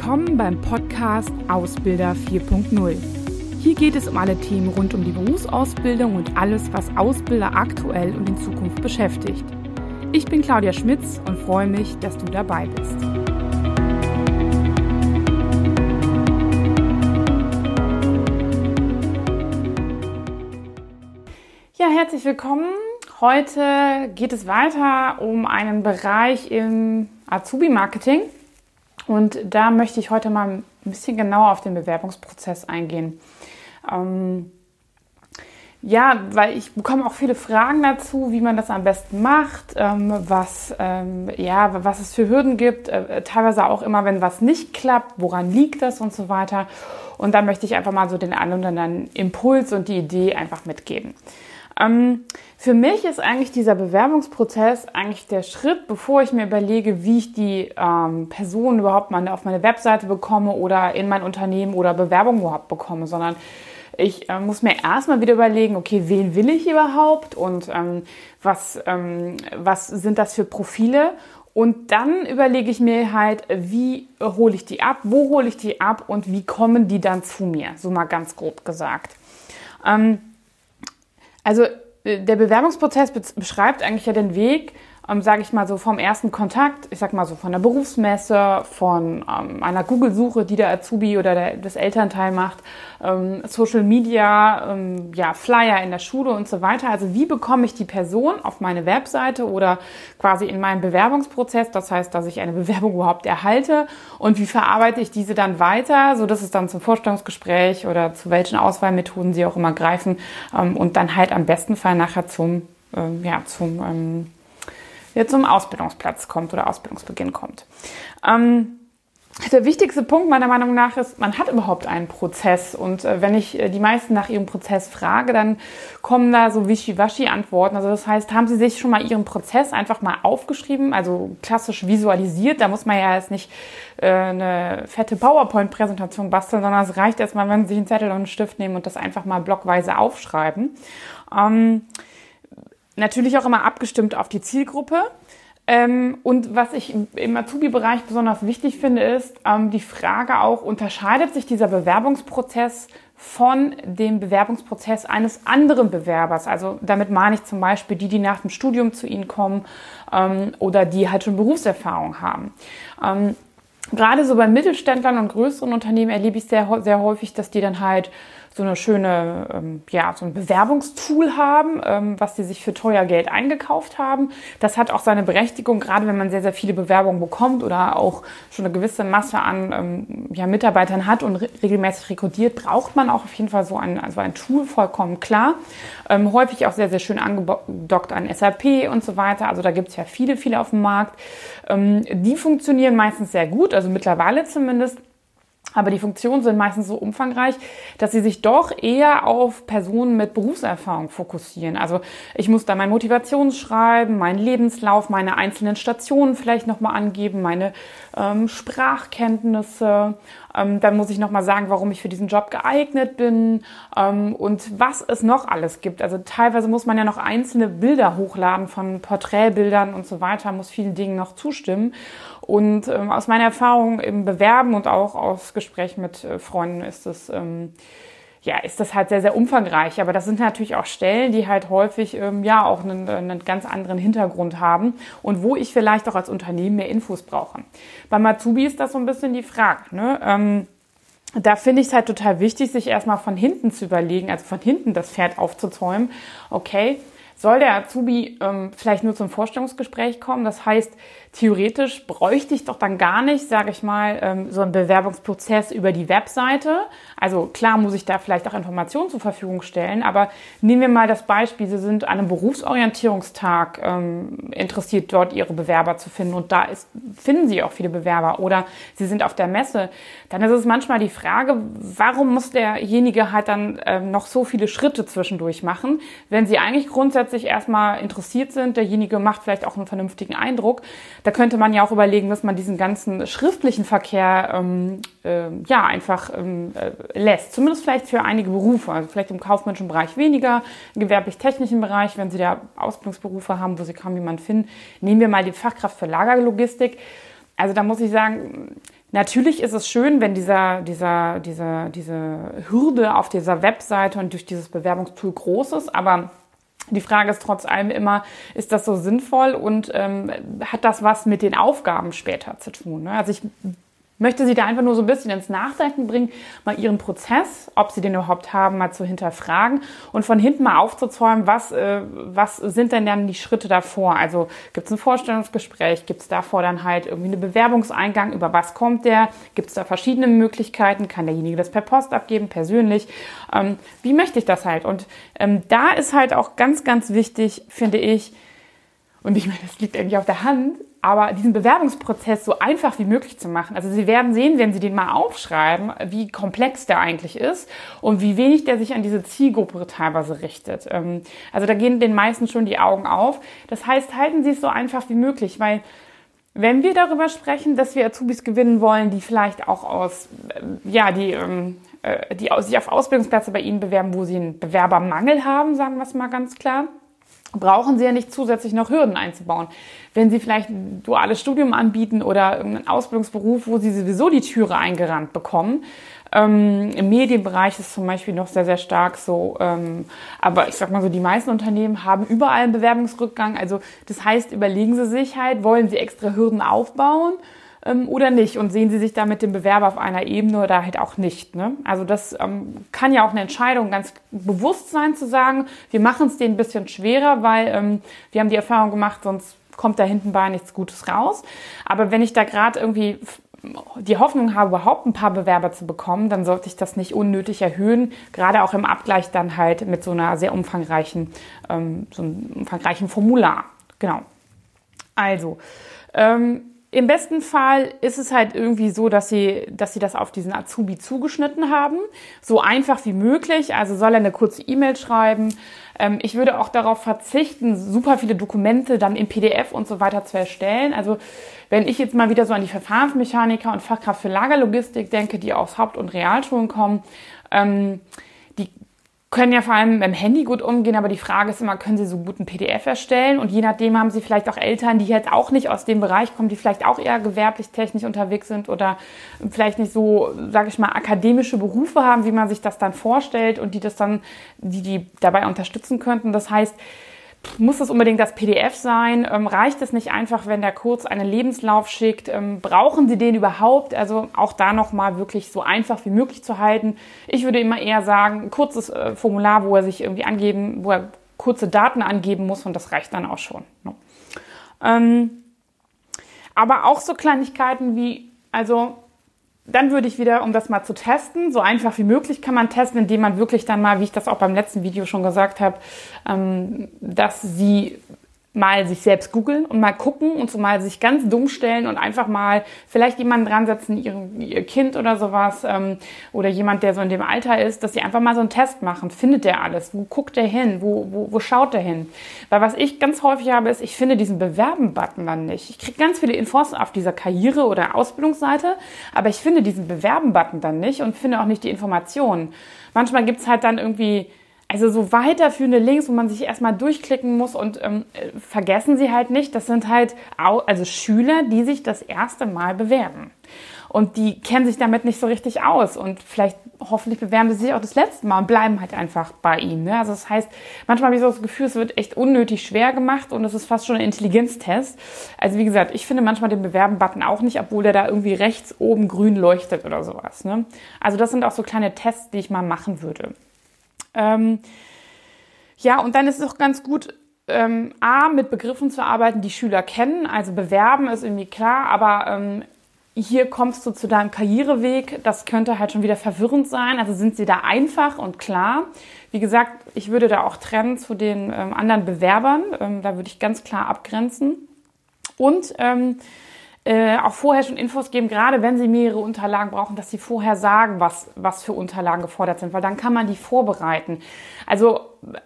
Willkommen beim Podcast Ausbilder 4.0. Hier geht es um alle Themen rund um die Berufsausbildung und alles, was Ausbilder aktuell und in Zukunft beschäftigt. Ich bin Claudia Schmitz und freue mich, dass du dabei bist. Ja, herzlich willkommen. Heute geht es weiter um einen Bereich im Azubi-Marketing. Und da möchte ich heute mal ein bisschen genauer auf den Bewerbungsprozess eingehen. Ähm, ja, weil ich bekomme auch viele Fragen dazu, wie man das am besten macht, ähm, was, ähm, ja, was es für Hürden gibt, äh, teilweise auch immer, wenn was nicht klappt, woran liegt das und so weiter. Und da möchte ich einfach mal so den einen oder anderen Impuls und die Idee einfach mitgeben. Ähm, für mich ist eigentlich dieser Bewerbungsprozess eigentlich der Schritt, bevor ich mir überlege, wie ich die ähm, Person überhaupt mal auf meine Webseite bekomme oder in mein Unternehmen oder Bewerbung überhaupt bekomme, sondern ich äh, muss mir erstmal wieder überlegen, okay, wen will ich überhaupt und ähm, was, ähm, was sind das für Profile? Und dann überlege ich mir halt, wie hole ich die ab, wo hole ich die ab und wie kommen die dann zu mir, so mal ganz grob gesagt. Ähm, also äh, der Bewerbungsprozess beschreibt eigentlich ja den Weg, ähm, sage ich mal so vom ersten Kontakt, ich sag mal so von der Berufsmesse, von ähm, einer Google-Suche, die der Azubi oder der, das Elternteil macht, ähm, Social Media, ähm, ja Flyer in der Schule und so weiter. Also wie bekomme ich die Person auf meine Webseite oder quasi in meinen Bewerbungsprozess? Das heißt, dass ich eine Bewerbung überhaupt erhalte und wie verarbeite ich diese dann weiter, so dass es dann zum Vorstellungsgespräch oder zu welchen Auswahlmethoden sie auch immer greifen ähm, und dann halt am besten Fall nachher zum ähm, ja zum ähm, der zum Ausbildungsplatz kommt oder Ausbildungsbeginn kommt. Ähm, der wichtigste Punkt meiner Meinung nach ist, man hat überhaupt einen Prozess. Und äh, wenn ich äh, die meisten nach ihrem Prozess frage, dann kommen da so Wischiwaschi-Antworten. Also das heißt, haben Sie sich schon mal Ihren Prozess einfach mal aufgeschrieben, also klassisch visualisiert. Da muss man ja jetzt nicht äh, eine fette PowerPoint-Präsentation basteln, sondern es reicht erstmal, wenn Sie sich einen Zettel und einen Stift nehmen und das einfach mal blockweise aufschreiben. Ähm, Natürlich auch immer abgestimmt auf die Zielgruppe. Ähm, und was ich im Azubi-Bereich besonders wichtig finde, ist ähm, die Frage auch, unterscheidet sich dieser Bewerbungsprozess von dem Bewerbungsprozess eines anderen Bewerbers? Also damit meine ich zum Beispiel die, die nach dem Studium zu Ihnen kommen ähm, oder die halt schon Berufserfahrung haben. Ähm, gerade so bei Mittelständlern und größeren Unternehmen erlebe ich sehr, sehr häufig, dass die dann halt so eine schöne, ähm, ja, so ein Bewerbungstool haben, ähm, was sie sich für teuer Geld eingekauft haben. Das hat auch seine Berechtigung, gerade wenn man sehr, sehr viele Bewerbungen bekommt oder auch schon eine gewisse Masse an ähm, ja, Mitarbeitern hat und re regelmäßig rekrutiert, braucht man auch auf jeden Fall so ein, also ein Tool, vollkommen klar. Ähm, häufig auch sehr, sehr schön angedockt an SAP und so weiter. Also da gibt es ja viele, viele auf dem Markt. Ähm, die funktionieren meistens sehr gut, also mittlerweile zumindest. Aber die Funktionen sind meistens so umfangreich, dass sie sich doch eher auf Personen mit Berufserfahrung fokussieren. Also ich muss da mein Motivationsschreiben, meinen Lebenslauf, meine einzelnen Stationen vielleicht nochmal angeben, meine ähm, Sprachkenntnisse. Ähm, dann muss ich nochmal sagen, warum ich für diesen Job geeignet bin ähm, und was es noch alles gibt. Also teilweise muss man ja noch einzelne Bilder hochladen von Porträtbildern und so weiter, muss vielen Dingen noch zustimmen. Und ähm, aus meiner Erfahrung im Bewerben und auch aus Gesprächen mit äh, Freunden ist es ähm, ja, ist das halt sehr, sehr umfangreich. Aber das sind natürlich auch Stellen, die halt häufig ähm, ja auch einen, einen ganz anderen Hintergrund haben und wo ich vielleicht auch als Unternehmen mehr Infos brauche. Bei Matsubi ist das so ein bisschen die Frage. Ne? Ähm, da finde ich es halt total wichtig, sich erstmal von hinten zu überlegen, also von hinten das Pferd aufzuzäumen. Okay, soll der Azubi ähm, vielleicht nur zum Vorstellungsgespräch kommen? Das heißt, theoretisch bräuchte ich doch dann gar nicht, sage ich mal, ähm, so einen Bewerbungsprozess über die Webseite. Also klar muss ich da vielleicht auch Informationen zur Verfügung stellen, aber nehmen wir mal das Beispiel, Sie sind an einem Berufsorientierungstag ähm, interessiert, dort Ihre Bewerber zu finden und da ist, finden Sie auch viele Bewerber oder Sie sind auf der Messe. Dann ist es manchmal die Frage, warum muss derjenige halt dann ähm, noch so viele Schritte zwischendurch machen, wenn Sie eigentlich grundsätzlich erstmal interessiert sind, derjenige macht vielleicht auch einen vernünftigen Eindruck da könnte man ja auch überlegen, dass man diesen ganzen schriftlichen Verkehr ähm, äh, ja einfach ähm, äh, lässt. Zumindest vielleicht für einige Berufe, also vielleicht im kaufmännischen Bereich weniger, im gewerblich-technischen Bereich, wenn Sie da Ausbildungsberufe haben, wo Sie kaum jemanden finden. Nehmen wir mal die Fachkraft für Lagerlogistik. Also da muss ich sagen, Natürlich ist es schön, wenn dieser, dieser, dieser, diese Hürde auf dieser Webseite und durch dieses Bewerbungstool groß ist, aber die Frage ist trotz allem immer, ist das so sinnvoll und ähm, hat das was mit den Aufgaben später zu tun? Ne? Also ich möchte Sie da einfach nur so ein bisschen ins Nachdenken bringen, mal Ihren Prozess, ob Sie den überhaupt haben, mal zu hinterfragen und von hinten mal aufzuzäumen, was, äh, was sind denn dann die Schritte davor? Also gibt es ein Vorstellungsgespräch, gibt es davor dann halt irgendwie einen Bewerbungseingang, über was kommt der? Gibt es da verschiedene Möglichkeiten? Kann derjenige das per Post abgeben, persönlich? Ähm, wie möchte ich das halt? Und ähm, da ist halt auch ganz, ganz wichtig, finde ich, und ich meine, das liegt eigentlich auf der Hand, aber diesen Bewerbungsprozess so einfach wie möglich zu machen. Also Sie werden sehen, wenn Sie den mal aufschreiben, wie komplex der eigentlich ist und wie wenig der sich an diese Zielgruppe teilweise richtet. Ähm, also da gehen den meisten schon die Augen auf. Das heißt, halten Sie es so einfach wie möglich, weil wenn wir darüber sprechen, dass wir Azubis gewinnen wollen, die vielleicht auch aus, äh, ja, die, ähm, äh, die sich auf Ausbildungsplätze bei Ihnen bewerben, wo Sie einen Bewerbermangel haben, sagen wir es mal ganz klar, brauchen Sie ja nicht zusätzlich noch Hürden einzubauen. Wenn Sie vielleicht ein duales Studium anbieten oder irgendeinen Ausbildungsberuf, wo Sie sowieso die Türe eingerannt bekommen. Ähm, Im Medienbereich ist zum Beispiel noch sehr, sehr stark so. Ähm, aber ich sag mal so, die meisten Unternehmen haben überall einen Bewerbungsrückgang. Also das heißt, überlegen Sie sich halt, wollen Sie extra Hürden aufbauen? Ähm, oder nicht und sehen Sie sich da mit dem Bewerber auf einer Ebene oder halt auch nicht. Ne? Also das ähm, kann ja auch eine Entscheidung ganz bewusst sein zu sagen, wir machen es denen ein bisschen schwerer, weil ähm, wir haben die Erfahrung gemacht, sonst kommt da hinten bei nichts Gutes raus. Aber wenn ich da gerade irgendwie die Hoffnung habe, überhaupt ein paar Bewerber zu bekommen, dann sollte ich das nicht unnötig erhöhen, gerade auch im Abgleich dann halt mit so einer sehr umfangreichen, ähm, so einem umfangreichen Formular. Genau. Also, ähm, im besten Fall ist es halt irgendwie so, dass sie, dass sie das auf diesen Azubi zugeschnitten haben. So einfach wie möglich. Also soll er eine kurze E-Mail schreiben. Ähm, ich würde auch darauf verzichten, super viele Dokumente dann in PDF und so weiter zu erstellen. Also wenn ich jetzt mal wieder so an die Verfahrensmechaniker und Fachkraft für Lagerlogistik denke, die aus Haupt- und Realschulen kommen, ähm, können ja vor allem beim Handy gut umgehen, aber die Frage ist immer, können sie so gut ein PDF erstellen? Und je nachdem haben sie vielleicht auch Eltern, die jetzt auch nicht aus dem Bereich kommen, die vielleicht auch eher gewerblich technisch unterwegs sind oder vielleicht nicht so, sage ich mal, akademische Berufe haben, wie man sich das dann vorstellt und die das dann, die die dabei unterstützen könnten. Das heißt, muss es unbedingt das PDF sein? Ähm, reicht es nicht einfach, wenn der kurz einen Lebenslauf schickt? Ähm, brauchen Sie den überhaupt? Also auch da nochmal wirklich so einfach wie möglich zu halten. Ich würde immer eher sagen, ein kurzes äh, Formular, wo er sich irgendwie angeben, wo er kurze Daten angeben muss und das reicht dann auch schon. Ne? Ähm, aber auch so Kleinigkeiten wie, also dann würde ich wieder, um das mal zu testen, so einfach wie möglich kann man testen, indem man wirklich dann mal, wie ich das auch beim letzten Video schon gesagt habe, ähm, dass sie mal sich selbst googeln und mal gucken und so mal sich ganz dumm stellen und einfach mal vielleicht jemanden dran setzen, ihr, ihr Kind oder sowas ähm, oder jemand, der so in dem Alter ist, dass sie einfach mal so einen Test machen. Findet der alles? Wo guckt der hin? Wo, wo, wo schaut der hin? Weil was ich ganz häufig habe, ist, ich finde diesen Bewerben-Button dann nicht. Ich kriege ganz viele Infos auf dieser Karriere- oder Ausbildungsseite, aber ich finde diesen Bewerben-Button dann nicht und finde auch nicht die Informationen. Manchmal gibt's halt dann irgendwie also so weiterführende Links, wo man sich erstmal durchklicken muss und ähm, vergessen Sie halt nicht, das sind halt also Schüler, die sich das erste Mal bewerben. Und die kennen sich damit nicht so richtig aus und vielleicht hoffentlich bewerben sie sich auch das letzte Mal und bleiben halt einfach bei ihnen. Ne? Also das heißt, manchmal habe ich so das Gefühl, es wird echt unnötig schwer gemacht und es ist fast schon ein Intelligenztest. Also wie gesagt, ich finde manchmal den Bewerben-Button auch nicht, obwohl der da irgendwie rechts oben grün leuchtet oder sowas. Ne? Also das sind auch so kleine Tests, die ich mal machen würde. Ähm, ja, und dann ist es auch ganz gut, ähm, A, mit Begriffen zu arbeiten, die Schüler kennen. Also bewerben ist irgendwie klar, aber ähm, hier kommst du zu deinem Karriereweg. Das könnte halt schon wieder verwirrend sein. Also sind sie da einfach und klar. Wie gesagt, ich würde da auch trennen zu den ähm, anderen Bewerbern. Ähm, da würde ich ganz klar abgrenzen. Und ähm, äh, auch vorher schon Infos geben, gerade wenn Sie mehrere Unterlagen brauchen, dass Sie vorher sagen, was, was für Unterlagen gefordert sind, weil dann kann man die vorbereiten. Also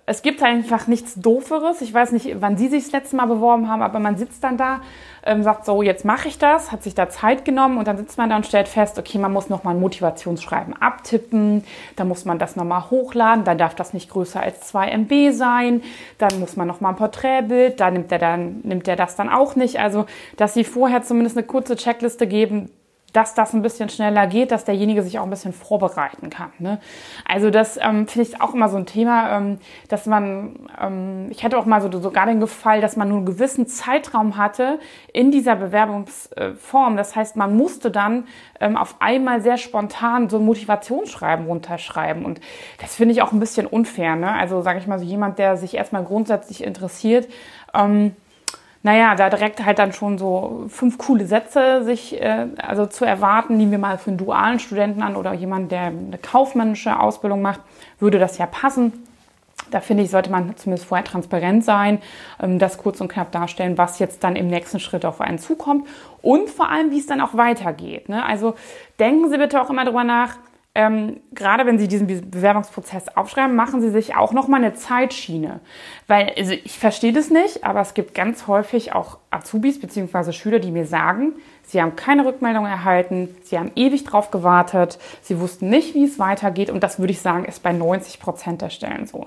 es gibt einfach nichts Dooferes. Ich weiß nicht, wann Sie sich das letzte Mal beworben haben, aber man sitzt dann da, ähm, sagt so, jetzt mache ich das, hat sich da Zeit genommen und dann sitzt man da und stellt fest, okay, man muss nochmal ein Motivationsschreiben abtippen, dann muss man das nochmal hochladen, dann darf das nicht größer als 2 MB sein, dann muss man nochmal ein Porträtbild, da nimmt der dann, nimmt der das dann auch nicht. Also, dass Sie vorher zumindest eine kurze Checkliste geben, dass das ein bisschen schneller geht, dass derjenige sich auch ein bisschen vorbereiten kann. Ne? Also das ähm, finde ich auch immer so ein Thema, ähm, dass man, ähm, ich hatte auch mal so sogar den Gefall, dass man nur einen gewissen Zeitraum hatte in dieser Bewerbungsform. Das heißt, man musste dann ähm, auf einmal sehr spontan so ein Motivationsschreiben runterschreiben. Und das finde ich auch ein bisschen unfair. Ne? Also sage ich mal so jemand, der sich erstmal grundsätzlich interessiert, ähm, naja, da direkt halt dann schon so fünf coole Sätze sich äh, also zu erwarten, nehmen wir mal für einen dualen Studenten an oder jemand, der eine kaufmännische Ausbildung macht, würde das ja passen. Da finde ich, sollte man zumindest vorher transparent sein, ähm, das kurz und knapp darstellen, was jetzt dann im nächsten Schritt auf einen zukommt und vor allem, wie es dann auch weitergeht. Ne? Also denken Sie bitte auch immer darüber nach, ähm, gerade wenn Sie diesen Bewerbungsprozess aufschreiben, machen Sie sich auch nochmal eine Zeitschiene. Weil, also ich verstehe das nicht, aber es gibt ganz häufig auch Azubis bzw. Schüler, die mir sagen, sie haben keine Rückmeldung erhalten, sie haben ewig drauf gewartet, sie wussten nicht, wie es weitergeht und das würde ich sagen, ist bei 90 Prozent der Stellen so.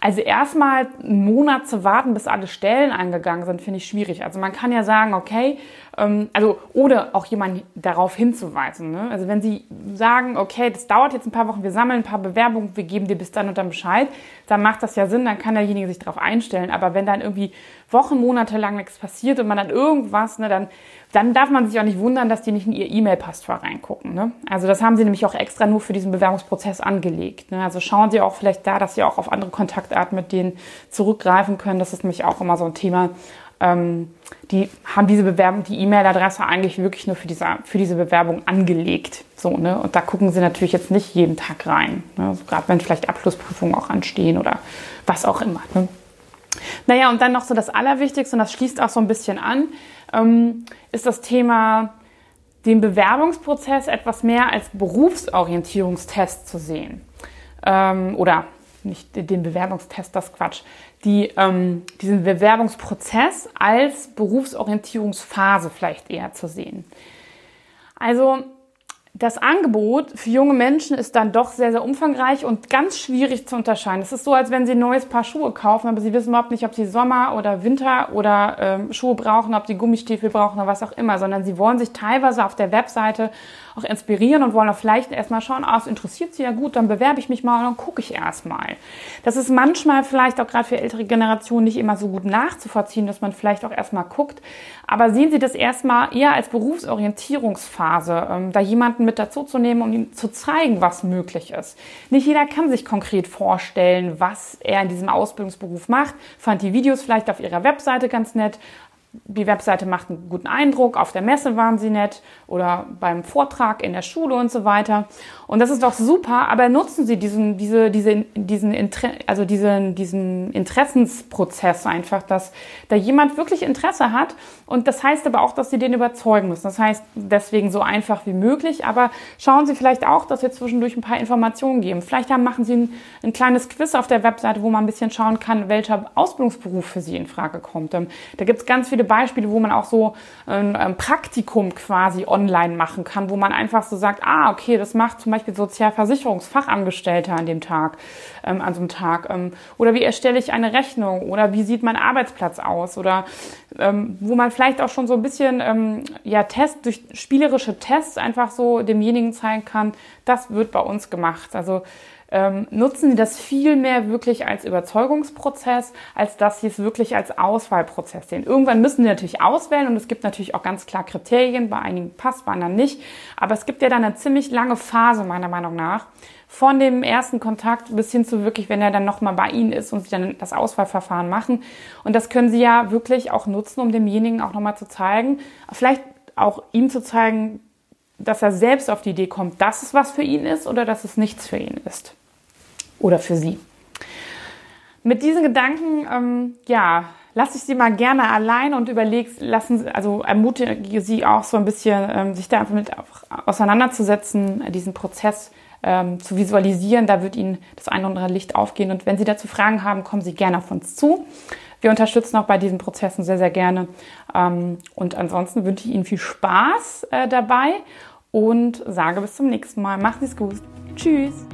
Also erstmal einen Monat zu warten, bis alle Stellen eingegangen sind, finde ich schwierig. Also man kann ja sagen, okay, ähm, also oder auch jemanden darauf hinzuweisen. Ne? Also wenn Sie sagen, okay, das dauert jetzt ein paar Wochen, wir sammeln ein paar Bewerbungen, wir geben dir bis dann und dann Bescheid, dann macht das ja Sinn, dann kann derjenige sich darauf einstellen. Aber wenn dann irgendwie Wochen, Monate lang nichts passiert und man dann irgendwas, ne, dann, dann darf man sich auch nicht wundern, dass die nicht in ihr E-Mail-Passwort reingucken. Ne? Also das haben sie nämlich auch extra nur für diesen Bewerbungsprozess angelegt. Ne? Also schauen Sie auch vielleicht da, dass Sie auch auf andere Kontaktarten mit denen zurückgreifen können. Das ist nämlich auch immer so ein Thema. Ähm, die haben diese Bewerbung, die E-Mail-Adresse eigentlich wirklich nur für diese, für diese Bewerbung angelegt. So, ne? Und da gucken sie natürlich jetzt nicht jeden Tag rein. Ne? Also gerade wenn vielleicht Abschlussprüfungen auch anstehen oder was auch immer. Ne? Naja, und dann noch so das Allerwichtigste, und das schließt auch so ein bisschen an, ähm, ist das Thema, den Bewerbungsprozess etwas mehr als Berufsorientierungstest zu sehen. Ähm, oder nicht den Bewerbungstest, das Quatsch, die, ähm, diesen Bewerbungsprozess als Berufsorientierungsphase vielleicht eher zu sehen. Also das Angebot für junge Menschen ist dann doch sehr, sehr umfangreich und ganz schwierig zu unterscheiden. Es ist so, als wenn sie ein neues Paar Schuhe kaufen, aber sie wissen überhaupt nicht, ob sie Sommer oder Winter oder ähm, Schuhe brauchen, ob sie Gummistiefel brauchen oder was auch immer, sondern sie wollen sich teilweise auf der Webseite auch inspirieren und wollen auch vielleicht erstmal schauen, ah, es interessiert sie ja gut, dann bewerbe ich mich mal und dann gucke ich erstmal. Das ist manchmal vielleicht auch gerade für ältere Generationen nicht immer so gut nachzuvollziehen, dass man vielleicht auch erstmal guckt. Aber sehen Sie das erstmal eher als Berufsorientierungsphase, ähm, da jemanden mit dazu zu nehmen, um ihm zu zeigen, was möglich ist. Nicht jeder kann sich konkret vorstellen, was er in diesem Ausbildungsberuf macht, fand die Videos vielleicht auf ihrer Webseite ganz nett, die Webseite macht einen guten Eindruck, auf der Messe waren sie nett oder beim Vortrag in der Schule und so weiter. Und das ist doch super, aber nutzen Sie diesen, diese, diese, diesen, also diesen, diesen Interessensprozess einfach, dass da jemand wirklich Interesse hat. Und das heißt aber auch, dass Sie den überzeugen müssen. Das heißt, deswegen so einfach wie möglich. Aber schauen Sie vielleicht auch, dass wir zwischendurch ein paar Informationen geben. Vielleicht haben, machen Sie ein, ein kleines Quiz auf der Webseite, wo man ein bisschen schauen kann, welcher Ausbildungsberuf für Sie in Frage kommt. Ähm, da gibt es ganz viele Beispiele, wo man auch so ein, ein Praktikum quasi online machen kann, wo man einfach so sagt, ah, okay, das macht zum Beispiel Beispiel Sozialversicherungsfachangestellter an dem Tag, ähm, an so einem Tag. Ähm, oder wie erstelle ich eine Rechnung? Oder wie sieht mein Arbeitsplatz aus? Oder ähm, wo man vielleicht auch schon so ein bisschen ähm, ja Test durch spielerische Tests einfach so demjenigen zeigen kann, das wird bei uns gemacht. Also ähm, nutzen Sie das viel mehr wirklich als Überzeugungsprozess, als dass Sie es wirklich als Auswahlprozess sehen. Irgendwann müssen Sie natürlich auswählen und es gibt natürlich auch ganz klar Kriterien. Bei einigen passt, bei anderen nicht. Aber es gibt ja dann eine ziemlich lange Phase, meiner Meinung nach, von dem ersten Kontakt bis hin zu wirklich, wenn er dann nochmal bei Ihnen ist und Sie dann das Auswahlverfahren machen. Und das können Sie ja wirklich auch nutzen, um demjenigen auch nochmal zu zeigen, vielleicht auch ihm zu zeigen, dass er selbst auf die Idee kommt, dass es was für ihn ist oder dass es nichts für ihn ist oder für Sie. Mit diesen Gedanken, ähm, ja, lasse ich Sie mal gerne allein und überlege, lassen, also ermutige Sie auch so ein bisschen, ähm, sich da einfach mit auseinanderzusetzen, diesen Prozess ähm, zu visualisieren. Da wird Ihnen das ein oder andere Licht aufgehen. Und wenn Sie dazu Fragen haben, kommen Sie gerne auf uns zu. Wir unterstützen auch bei diesen Prozessen sehr, sehr gerne. Ähm, und ansonsten wünsche ich Ihnen viel Spaß äh, dabei und sage bis zum nächsten Mal. Machen Sie es gut. Tschüss.